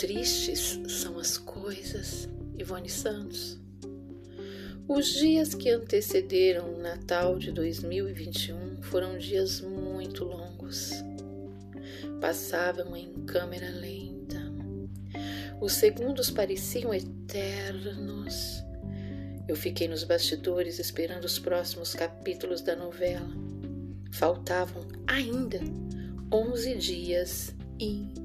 tristes são as coisas, Ivone Santos. Os dias que antecederam o Natal de 2021 foram dias muito longos. Passavam em câmera lenta. Os segundos pareciam eternos. Eu fiquei nos bastidores esperando os próximos capítulos da novela. Faltavam ainda 11 dias infinitos.